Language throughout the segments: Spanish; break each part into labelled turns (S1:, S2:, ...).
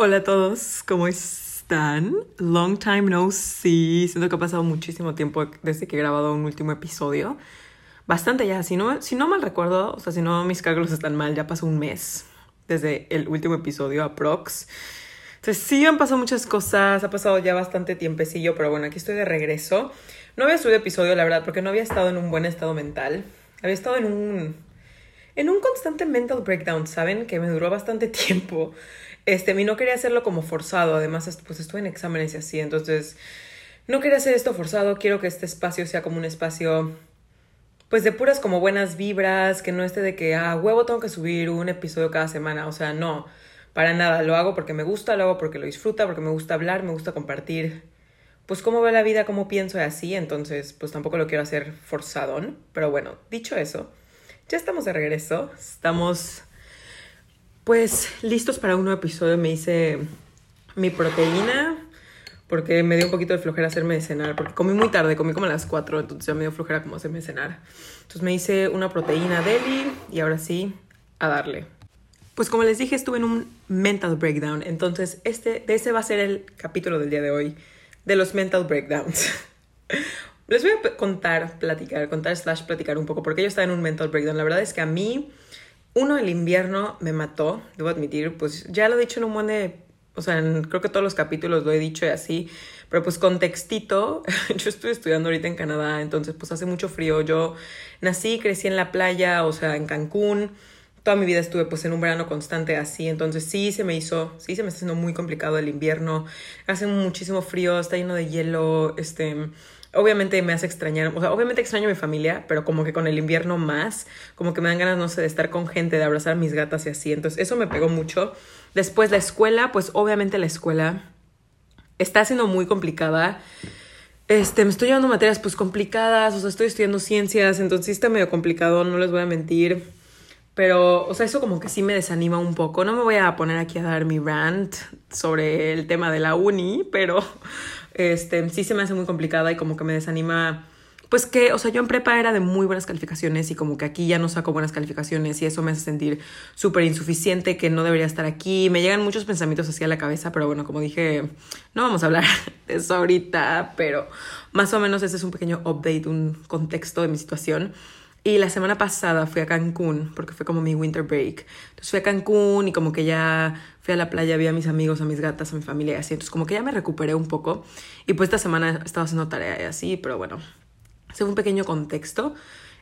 S1: Hola a todos, ¿cómo están? Long time no see. Siento que ha pasado muchísimo tiempo desde que he grabado un último episodio. Bastante ya, si no, si no mal recuerdo, o sea, si no mis cálculos están mal, ya pasó un mes desde el último episodio a Prox. Entonces sí han pasado muchas cosas, ha pasado ya bastante tiempecillo, pero bueno, aquí estoy de regreso. No había subido episodio, la verdad, porque no había estado en un buen estado mental. Había estado en un en un constante mental breakdown, ¿saben? Que me duró bastante tiempo. Este, mí no quería hacerlo como forzado, además, pues estuve en exámenes y así, entonces no quería hacer esto forzado, quiero que este espacio sea como un espacio, pues de puras como buenas vibras, que no esté de que, ah, huevo, tengo que subir un episodio cada semana, o sea, no, para nada, lo hago porque me gusta, lo hago porque lo disfruta, porque me gusta hablar, me gusta compartir, pues cómo va la vida, cómo pienso y así, entonces, pues tampoco lo quiero hacer forzado, pero bueno, dicho eso, ya estamos de regreso, estamos pues listos para un nuevo episodio. Me hice mi proteína porque me dio un poquito de flojera hacerme de cenar, porque comí muy tarde, comí como a las 4, entonces ya me dio flojera como hacerme cenar. Entonces me hice una proteína deli y ahora sí, a darle. Pues como les dije, estuve en un mental breakdown, entonces este, de ese va a ser el capítulo del día de hoy, de los mental breakdowns. les voy a contar, platicar, contar slash platicar un poco, porque yo estaba en un mental breakdown. La verdad es que a mí uno, el invierno me mató, debo admitir, pues ya lo he dicho en un buen o sea, creo que todos los capítulos lo he dicho y así, pero pues contextito, yo estoy estudiando ahorita en Canadá, entonces pues hace mucho frío, yo nací, crecí en la playa, o sea, en Cancún, toda mi vida estuve pues en un verano constante así, entonces sí se me hizo, sí se me está haciendo muy complicado el invierno, hace muchísimo frío, está lleno de hielo, este obviamente me hace extrañar, o sea, obviamente extraño mi familia, pero como que con el invierno más, como que me dan ganas, no sé, de estar con gente, de abrazar a mis gatas y así. Entonces, eso me pegó mucho. Después, la escuela, pues obviamente la escuela está siendo muy complicada. Este, me estoy llevando materias pues complicadas, o sea, estoy estudiando ciencias, entonces sí está medio complicado, no les voy a mentir. Pero, o sea, eso como que sí me desanima un poco. No me voy a poner aquí a dar mi rant sobre el tema de la uni, pero este, sí se me hace muy complicada y como que me desanima. Pues que, o sea, yo en prepa era de muy buenas calificaciones y como que aquí ya no saco buenas calificaciones y eso me hace sentir súper insuficiente, que no debería estar aquí. Me llegan muchos pensamientos así a la cabeza, pero bueno, como dije, no vamos a hablar de eso ahorita, pero más o menos ese es un pequeño update, un contexto de mi situación. Y la semana pasada fui a Cancún, porque fue como mi winter break. Entonces fui a Cancún y como que ya fui a la playa, vi a mis amigos, a mis gatas, a mi familia y así. Entonces como que ya me recuperé un poco. Y pues esta semana estaba haciendo tarea y así, pero bueno, ese fue un pequeño contexto.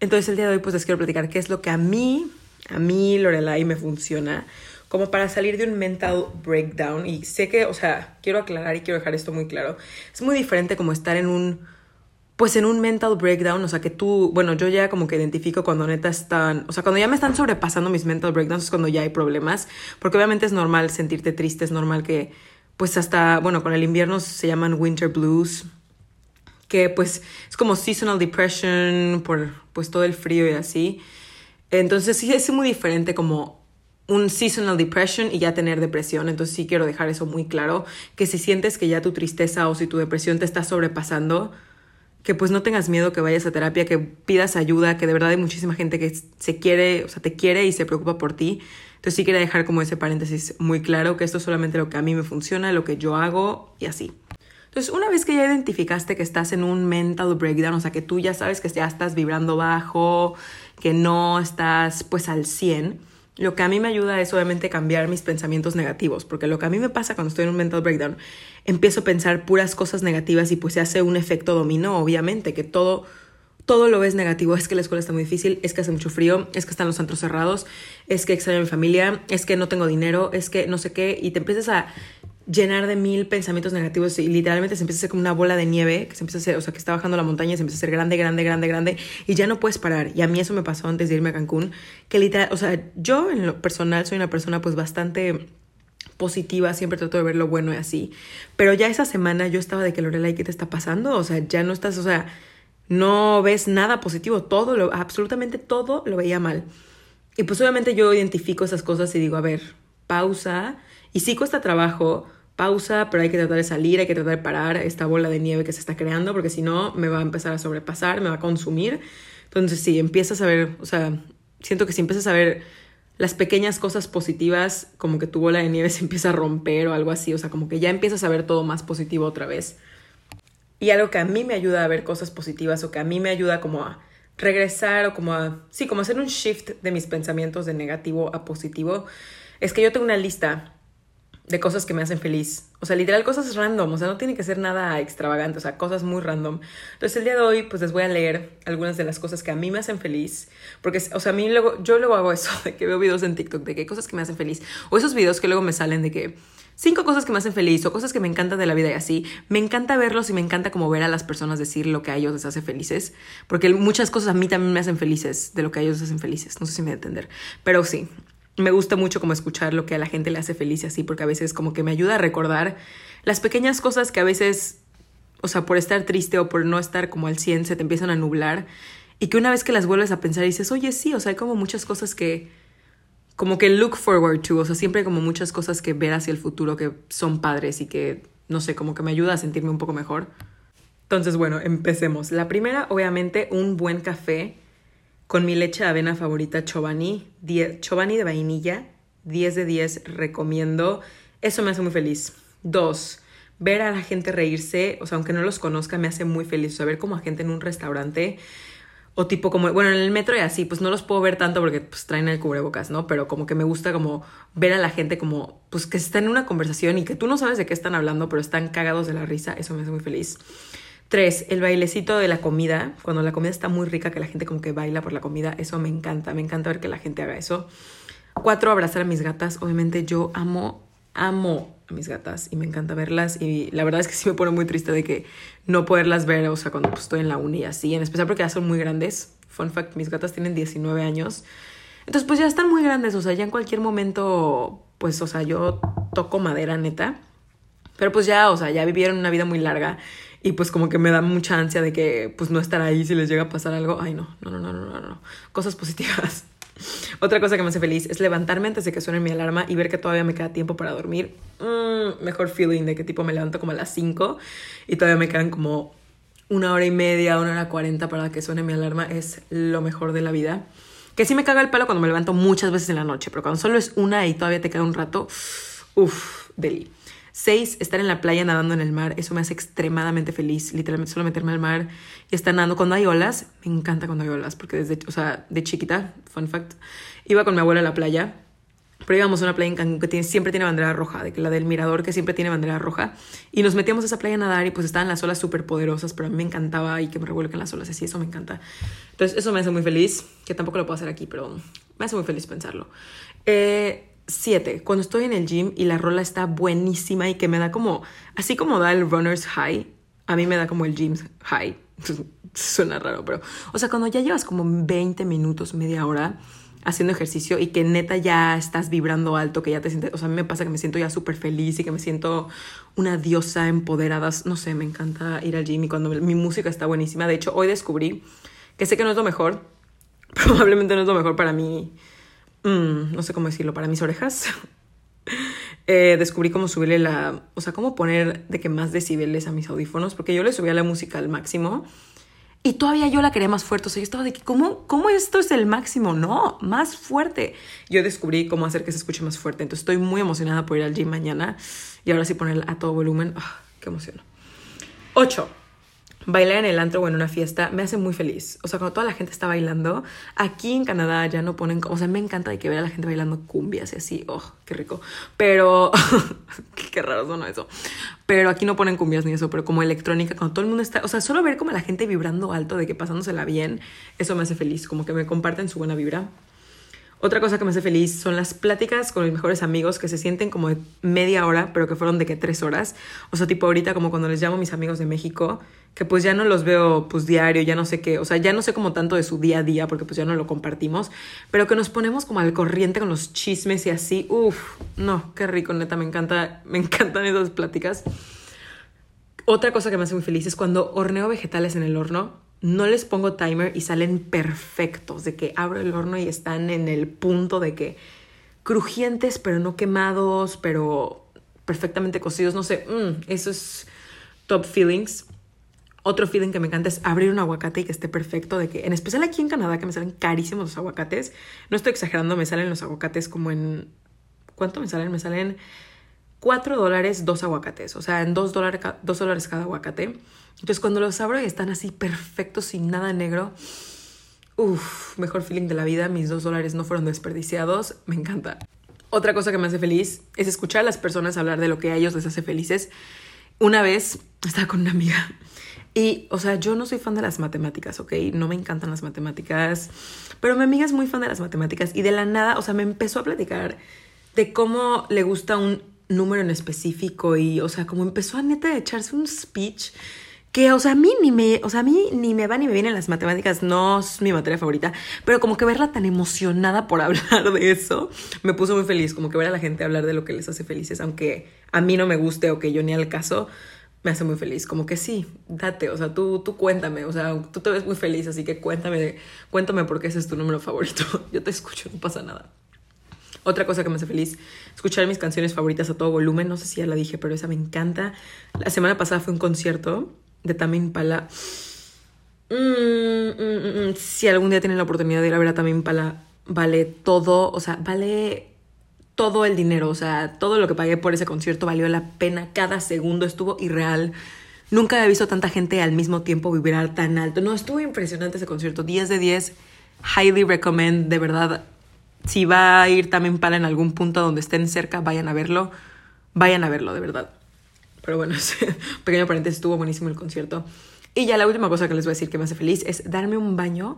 S1: Entonces el día de hoy pues les quiero platicar qué es lo que a mí, a mí Lorelai me funciona como para salir de un mental breakdown. Y sé que, o sea, quiero aclarar y quiero dejar esto muy claro. Es muy diferente como estar en un pues en un mental breakdown, o sea que tú, bueno, yo ya como que identifico cuando neta están, o sea, cuando ya me están sobrepasando mis mental breakdowns es cuando ya hay problemas, porque obviamente es normal sentirte triste, es normal que, pues hasta, bueno, con el invierno se llaman winter blues, que pues es como seasonal depression por pues todo el frío y así. Entonces sí es muy diferente como un seasonal depression y ya tener depresión. Entonces sí quiero dejar eso muy claro, que si sientes que ya tu tristeza o si tu depresión te está sobrepasando, que pues no tengas miedo que vayas a terapia, que pidas ayuda, que de verdad hay muchísima gente que se quiere, o sea, te quiere y se preocupa por ti. Entonces sí quería dejar como ese paréntesis muy claro que esto es solamente lo que a mí me funciona, lo que yo hago y así. Entonces, una vez que ya identificaste que estás en un mental breakdown, o sea, que tú ya sabes que ya estás vibrando bajo, que no estás pues al 100, lo que a mí me ayuda es obviamente cambiar mis pensamientos negativos, porque lo que a mí me pasa cuando estoy en un mental breakdown, empiezo a pensar puras cosas negativas y pues se hace un efecto dominó, obviamente, que todo todo lo ves negativo, es que la escuela está muy difícil, es que hace mucho frío, es que están los centros cerrados, es que extraño a mi familia, es que no tengo dinero, es que no sé qué, y te empiezas a llenar de mil pensamientos negativos y literalmente se empieza a hacer como una bola de nieve que se empieza a hacer, o sea, que está bajando la montaña y se empieza a hacer grande, grande, grande, grande y ya no puedes parar. Y a mí eso me pasó antes de irme a Cancún, que literal, o sea, yo en lo personal soy una persona pues bastante positiva, siempre trato de ver lo bueno y así, pero ya esa semana yo estaba de que Lorelai, ¿qué te está pasando? O sea, ya no estás, o sea, no ves nada positivo, todo, lo, absolutamente todo lo veía mal. Y pues obviamente yo identifico esas cosas y digo, a ver, pausa, y sí cuesta trabajo, pausa, pero hay que tratar de salir, hay que tratar de parar esta bola de nieve que se está creando, porque si no me va a empezar a sobrepasar, me va a consumir. Entonces, sí, empiezas a ver, o sea, siento que si empiezas a ver las pequeñas cosas positivas, como que tu bola de nieve se empieza a romper o algo así, o sea, como que ya empiezas a ver todo más positivo otra vez. Y algo que a mí me ayuda a ver cosas positivas o que a mí me ayuda como a regresar o como a, sí, como hacer un shift de mis pensamientos de negativo a positivo, es que yo tengo una lista de cosas que me hacen feliz. O sea, literal, cosas random. O sea, no tiene que ser nada extravagante. O sea, cosas muy random. Entonces, el día de hoy, pues les voy a leer algunas de las cosas que a mí me hacen feliz. Porque, o sea, a mí luego, yo luego hago eso, de que veo videos en TikTok de que cosas que me hacen feliz. O esos videos que luego me salen de que cinco cosas que me hacen feliz o cosas que me encantan de la vida y así. Me encanta verlos y me encanta como ver a las personas decir lo que a ellos les hace felices. Porque muchas cosas a mí también me hacen felices de lo que a ellos les hacen felices. No sé si me voy a entender. Pero sí, me gusta mucho como escuchar lo que a la gente le hace feliz así, porque a veces como que me ayuda a recordar las pequeñas cosas que a veces, o sea, por estar triste o por no estar como al 100 se te empiezan a nublar y que una vez que las vuelves a pensar dices, oye, sí, o sea, hay como muchas cosas que, como que look forward to, o sea, siempre hay como muchas cosas que ver hacia el futuro que son padres y que, no sé, como que me ayuda a sentirme un poco mejor. Entonces, bueno, empecemos. La primera, obviamente, un buen café con mi leche de avena favorita Chobani, Chobani de vainilla, 10 de 10, recomiendo. Eso me hace muy feliz. Dos, ver a la gente reírse, o sea, aunque no los conozca, me hace muy feliz. O sea, ver como a gente en un restaurante o tipo como, bueno, en el metro y así, pues no los puedo ver tanto porque pues traen el cubrebocas, ¿no? Pero como que me gusta como ver a la gente como, pues que está en una conversación y que tú no sabes de qué están hablando, pero están cagados de la risa, eso me hace muy feliz. Tres, el bailecito de la comida. Cuando la comida está muy rica, que la gente como que baila por la comida. Eso me encanta. Me encanta ver que la gente haga eso. Cuatro, abrazar a mis gatas. Obviamente yo amo, amo a mis gatas y me encanta verlas. Y la verdad es que sí me pone muy triste de que no poderlas ver, o sea, cuando estoy en la uni y así. En especial porque ya son muy grandes. Fun fact, mis gatas tienen 19 años. Entonces pues ya están muy grandes. O sea, ya en cualquier momento, pues, o sea, yo toco madera neta. Pero pues ya, o sea, ya vivieron una vida muy larga y pues como que me da mucha ansia de que pues no estar ahí si les llega a pasar algo. Ay, no, no, no, no, no, no, Cosas positivas. Otra cosa que me hace feliz es levantarme antes de que suene mi alarma y ver que todavía me queda tiempo para dormir. Mm, mejor feeling de que tipo me levanto como a las 5 y todavía me quedan como una hora y media, una hora cuarenta para que suene mi alarma. Es lo mejor de la vida. Que sí me caga el palo cuando me levanto muchas veces en la noche, pero cuando solo es una y todavía te queda un rato, uff, deli. Seis, estar en la playa nadando en el mar. Eso me hace extremadamente feliz. Literalmente solo meterme al mar y estar nadando. Cuando hay olas, me encanta cuando hay olas, porque desde, o sea, de chiquita, fun fact, iba con mi abuela a la playa. Pero íbamos a una playa en que siempre tiene bandera roja, de que la del mirador que siempre tiene bandera roja. Y nos metíamos a esa playa a nadar y pues estaban las olas súper poderosas, pero a mí me encantaba y que me revuelquen las olas así, eso me encanta. Entonces eso me hace muy feliz, que tampoco lo puedo hacer aquí, pero me hace muy feliz pensarlo. Eh, 7. Cuando estoy en el gym y la rola está buenísima y que me da como, así como da el runner's high, a mí me da como el gym high. Suena raro, pero, o sea, cuando ya llevas como 20 minutos, media hora haciendo ejercicio y que neta ya estás vibrando alto, que ya te sientes, o sea, a mí me pasa que me siento ya súper feliz y que me siento una diosa empoderada, no sé, me encanta ir al gym y cuando mi música está buenísima. De hecho, hoy descubrí que sé que no es lo mejor, probablemente no es lo mejor para mí Mm, no sé cómo decirlo, para mis orejas. eh, descubrí cómo subirle la, o sea, cómo poner de que más decibeles a mis audífonos, porque yo le subía la música al máximo y todavía yo la quería más fuerte. O sea, yo estaba de que, ¿cómo, esto es el máximo? No, más fuerte. Yo descubrí cómo hacer que se escuche más fuerte. Entonces estoy muy emocionada por ir al gym mañana y ahora sí poner a todo volumen. Ah, ¡Qué emoción! 8 bailar en el antro o en una fiesta me hace muy feliz. O sea, cuando toda la gente está bailando, aquí en Canadá ya no ponen, o sea, me encanta de que ver a la gente bailando cumbias y así, oh, qué rico. Pero, qué raro suena eso. Pero aquí no ponen cumbias ni eso, pero como electrónica, cuando todo el mundo está, o sea, solo ver como la gente vibrando alto, de que pasándosela bien, eso me hace feliz, como que me comparten su buena vibra. Otra cosa que me hace feliz son las pláticas con mis mejores amigos que se sienten como media hora, pero que fueron de que tres horas. O sea, tipo ahorita como cuando les llamo a mis amigos de México, que pues ya no los veo pues diario, ya no sé qué, o sea, ya no sé como tanto de su día a día porque pues ya no lo compartimos, pero que nos ponemos como al corriente con los chismes y así, uff, no, qué rico, neta, me encanta, me encantan esas pláticas. Otra cosa que me hace muy feliz es cuando horneo vegetales en el horno no les pongo timer y salen perfectos, de que abro el horno y están en el punto de que crujientes pero no quemados, pero perfectamente cocidos, no sé, mm, eso es top feelings. Otro feeling que me encanta es abrir un aguacate y que esté perfecto, de que en especial aquí en Canadá que me salen carísimos los aguacates. No estoy exagerando, me salen los aguacates como en... ¿Cuánto me salen? Me salen 4 dólares dos aguacates, o sea, en 2 dólares, dólares cada aguacate. Entonces cuando los abro y están así perfectos, sin nada negro, uff, mejor feeling de la vida, mis 2 dólares no fueron desperdiciados, me encanta. Otra cosa que me hace feliz es escuchar a las personas hablar de lo que a ellos les hace felices. Una vez estaba con una amiga y, o sea, yo no soy fan de las matemáticas, ¿ok? No me encantan las matemáticas, pero mi amiga es muy fan de las matemáticas y de la nada, o sea, me empezó a platicar de cómo le gusta un número en específico y, o sea, como empezó a neta de echarse un speech que, o sea, a mí ni me, o sea, a mí ni me va ni me vienen las matemáticas, no es mi materia favorita, pero como que verla tan emocionada por hablar de eso, me puso muy feliz, como que ver a la gente hablar de lo que les hace felices, aunque a mí no me guste o que yo ni al caso, me hace muy feliz, como que sí, date, o sea, tú, tú cuéntame, o sea, tú te ves muy feliz, así que cuéntame, cuéntame por qué ese es tu número favorito, yo te escucho, no pasa nada. Otra cosa que me hace feliz, escuchar mis canciones favoritas a todo volumen. No sé si ya la dije, pero esa me encanta. La semana pasada fue un concierto de Tamin Pala. Mm, mm, mm, si algún día tienen la oportunidad de ir a ver a Tamin Pala, vale todo, o sea, vale todo el dinero, o sea, todo lo que pagué por ese concierto valió la pena, cada segundo estuvo irreal. Nunca había visto tanta gente al mismo tiempo vibrar tan alto. No, estuvo impresionante ese concierto, 10 de 10. Highly recommend, de verdad, si va a ir también para en algún punto donde estén cerca, vayan a verlo. Vayan a verlo, de verdad. Pero bueno, pequeño paréntesis, estuvo buenísimo el concierto. Y ya la última cosa que les voy a decir que me hace feliz es darme un baño,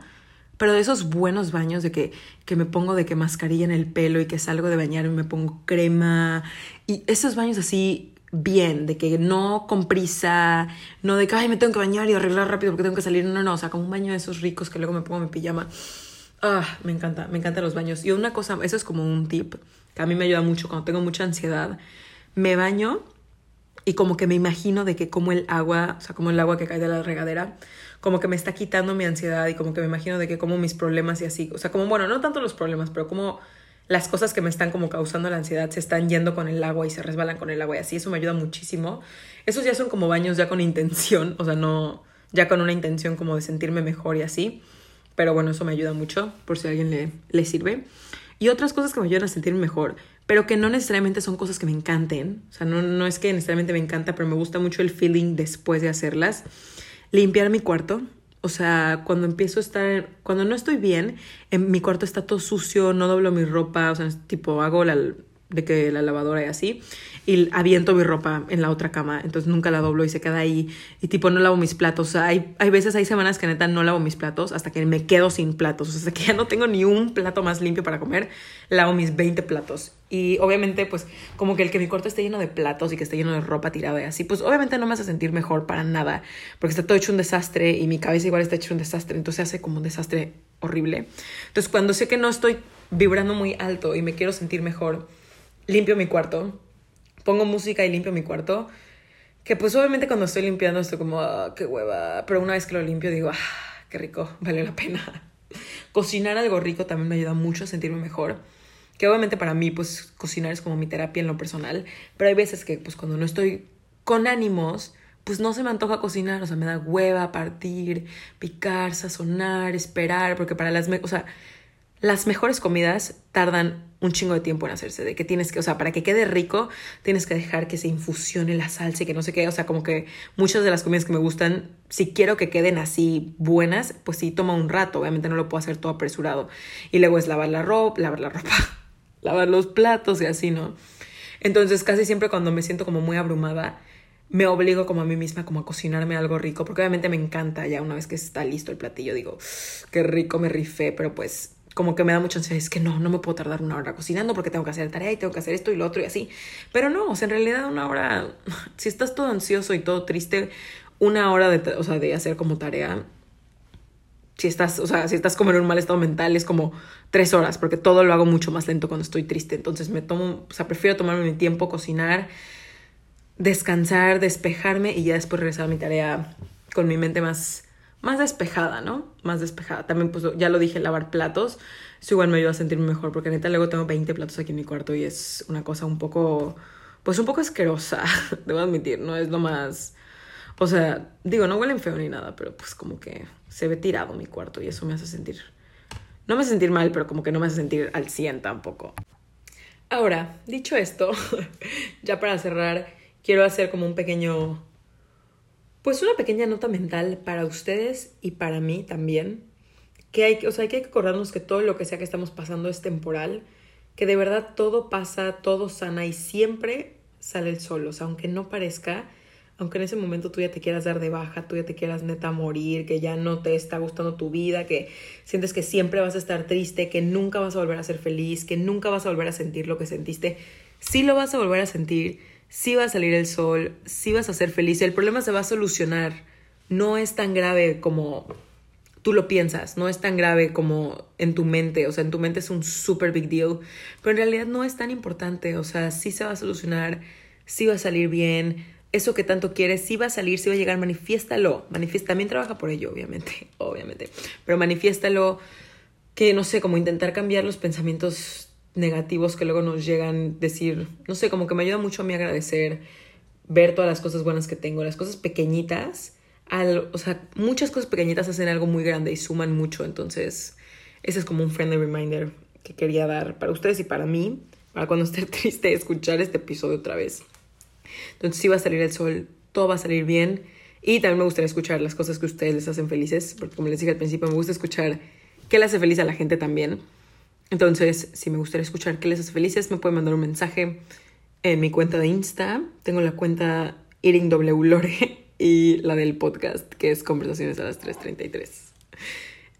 S1: pero de esos buenos baños de que, que me pongo de que mascarilla en el pelo y que salgo de bañar y me pongo crema. Y esos baños así bien, de que no con prisa, no de que, ay, me tengo que bañar y arreglar rápido porque tengo que salir. No, no, o sea, como un baño de esos ricos que luego me pongo mi pijama Ah, me encanta, me encantan los baños. Y una cosa, eso es como un tip que a mí me ayuda mucho cuando tengo mucha ansiedad. Me baño y como que me imagino de que como el agua, o sea, como el agua que cae de la regadera, como que me está quitando mi ansiedad y como que me imagino de que como mis problemas y así, o sea, como, bueno, no tanto los problemas, pero como las cosas que me están como causando la ansiedad se están yendo con el agua y se resbalan con el agua y así, eso me ayuda muchísimo. Esos ya son como baños ya con intención, o sea, no, ya con una intención como de sentirme mejor y así. Pero bueno, eso me ayuda mucho por si a alguien le, le sirve. Y otras cosas que me ayudan a sentirme mejor, pero que no necesariamente son cosas que me encanten. O sea, no, no es que necesariamente me encanta, pero me gusta mucho el feeling después de hacerlas. Limpiar mi cuarto. O sea, cuando empiezo a estar, cuando no estoy bien, en mi cuarto está todo sucio, no doblo mi ropa, o sea, tipo hago la, de que la lavadora y así y aviento mi ropa en la otra cama, entonces nunca la doblo y se queda ahí y tipo no lavo mis platos, hay, hay veces, hay semanas que neta no lavo mis platos hasta que me quedo sin platos, o sea, hasta que ya no tengo ni un plato más limpio para comer, lavo mis 20 platos y obviamente pues como que el que mi cuarto esté lleno de platos y que esté lleno de ropa tirada y así, pues obviamente no me hace sentir mejor para nada, porque está todo hecho un desastre y mi cabeza igual está hecho un desastre, entonces hace como un desastre horrible. Entonces cuando sé que no estoy vibrando muy alto y me quiero sentir mejor, limpio mi cuarto pongo música y limpio mi cuarto. Que pues obviamente cuando estoy limpiando estoy como, ah, qué hueva. Pero una vez que lo limpio digo, ah, qué rico, vale la pena. Cocinar algo rico también me ayuda mucho a sentirme mejor. Que obviamente para mí pues cocinar es como mi terapia en lo personal. Pero hay veces que pues cuando no estoy con ánimos, pues no se me antoja cocinar. O sea, me da hueva partir, picar, sazonar, esperar. Porque para las... O sea, las mejores comidas tardan un chingo de tiempo en hacerse, de que tienes que, o sea, para que quede rico, tienes que dejar que se infusione la salsa y que no sé qué, o sea, como que muchas de las comidas que me gustan, si quiero que queden así buenas, pues sí toma un rato, obviamente no lo puedo hacer todo apresurado. Y luego es lavar la ropa, lavar la ropa, lavar los platos y así, ¿no? Entonces, casi siempre cuando me siento como muy abrumada, me obligo como a mí misma como a cocinarme algo rico, porque obviamente me encanta ya una vez que está listo el platillo, digo, qué rico me rifé, pero pues como que me da mucha ansiedad, es que no, no me puedo tardar una hora cocinando porque tengo que hacer tarea y tengo que hacer esto y lo otro y así. Pero no, o sea, en realidad una hora, si estás todo ansioso y todo triste, una hora de, o sea, de hacer como tarea, si estás, o sea, si estás como en un mal estado mental, es como tres horas, porque todo lo hago mucho más lento cuando estoy triste. Entonces me tomo, o sea, prefiero tomarme mi tiempo, cocinar, descansar, despejarme y ya después regresar a mi tarea con mi mente más más despejada, ¿no? Más despejada. También, pues ya lo dije, lavar platos. Eso igual me ayuda a sentirme mejor, porque neta luego tengo 20 platos aquí en mi cuarto y es una cosa un poco, pues un poco asquerosa, debo admitir, no es lo más, O sea, digo, no huelen feo ni nada, pero pues como que se ve tirado mi cuarto y eso me hace sentir... No me hace sentir mal, pero como que no me hace sentir al 100 tampoco. Ahora, dicho esto, ya para cerrar, quiero hacer como un pequeño... Pues una pequeña nota mental para ustedes y para mí también. Que hay, o sea, que hay que acordarnos que todo lo que sea que estamos pasando es temporal, que de verdad todo pasa, todo sana y siempre sale el sol. O sea, aunque no parezca, aunque en ese momento tú ya te quieras dar de baja, tú ya te quieras neta morir, que ya no te está gustando tu vida, que sientes que siempre vas a estar triste, que nunca vas a volver a ser feliz, que nunca vas a volver a sentir lo que sentiste, sí lo vas a volver a sentir, sí va a salir el sol, sí vas a ser feliz, el problema se va a solucionar, no es tan grave como tú lo piensas, no es tan grave como en tu mente, o sea, en tu mente es un super big deal, pero en realidad no es tan importante, o sea, sí se va a solucionar, sí va a salir bien, eso que tanto quieres, si va a salir, si va a llegar, manifiéstalo. Manifiesta, también trabaja por ello, obviamente, obviamente. Pero manifiéstalo, que no sé, como intentar cambiar los pensamientos negativos que luego nos llegan, decir, no sé, como que me ayuda mucho a mí agradecer, ver todas las cosas buenas que tengo, las cosas pequeñitas, al, o sea, muchas cosas pequeñitas hacen algo muy grande y suman mucho, entonces ese es como un friendly reminder que quería dar para ustedes y para mí, para cuando esté triste escuchar este episodio otra vez. Entonces sí va a salir el sol, todo va a salir bien. Y también me gustaría escuchar las cosas que a ustedes les hacen felices, porque como les dije al principio, me gusta escuchar qué le hace feliz a la gente también. Entonces, si me gustaría escuchar qué les hace felices, me pueden mandar un mensaje en mi cuenta de Insta. Tengo la cuenta Lore y la del podcast, que es Conversaciones a las 3.33.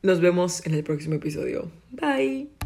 S1: Nos vemos en el próximo episodio. Bye.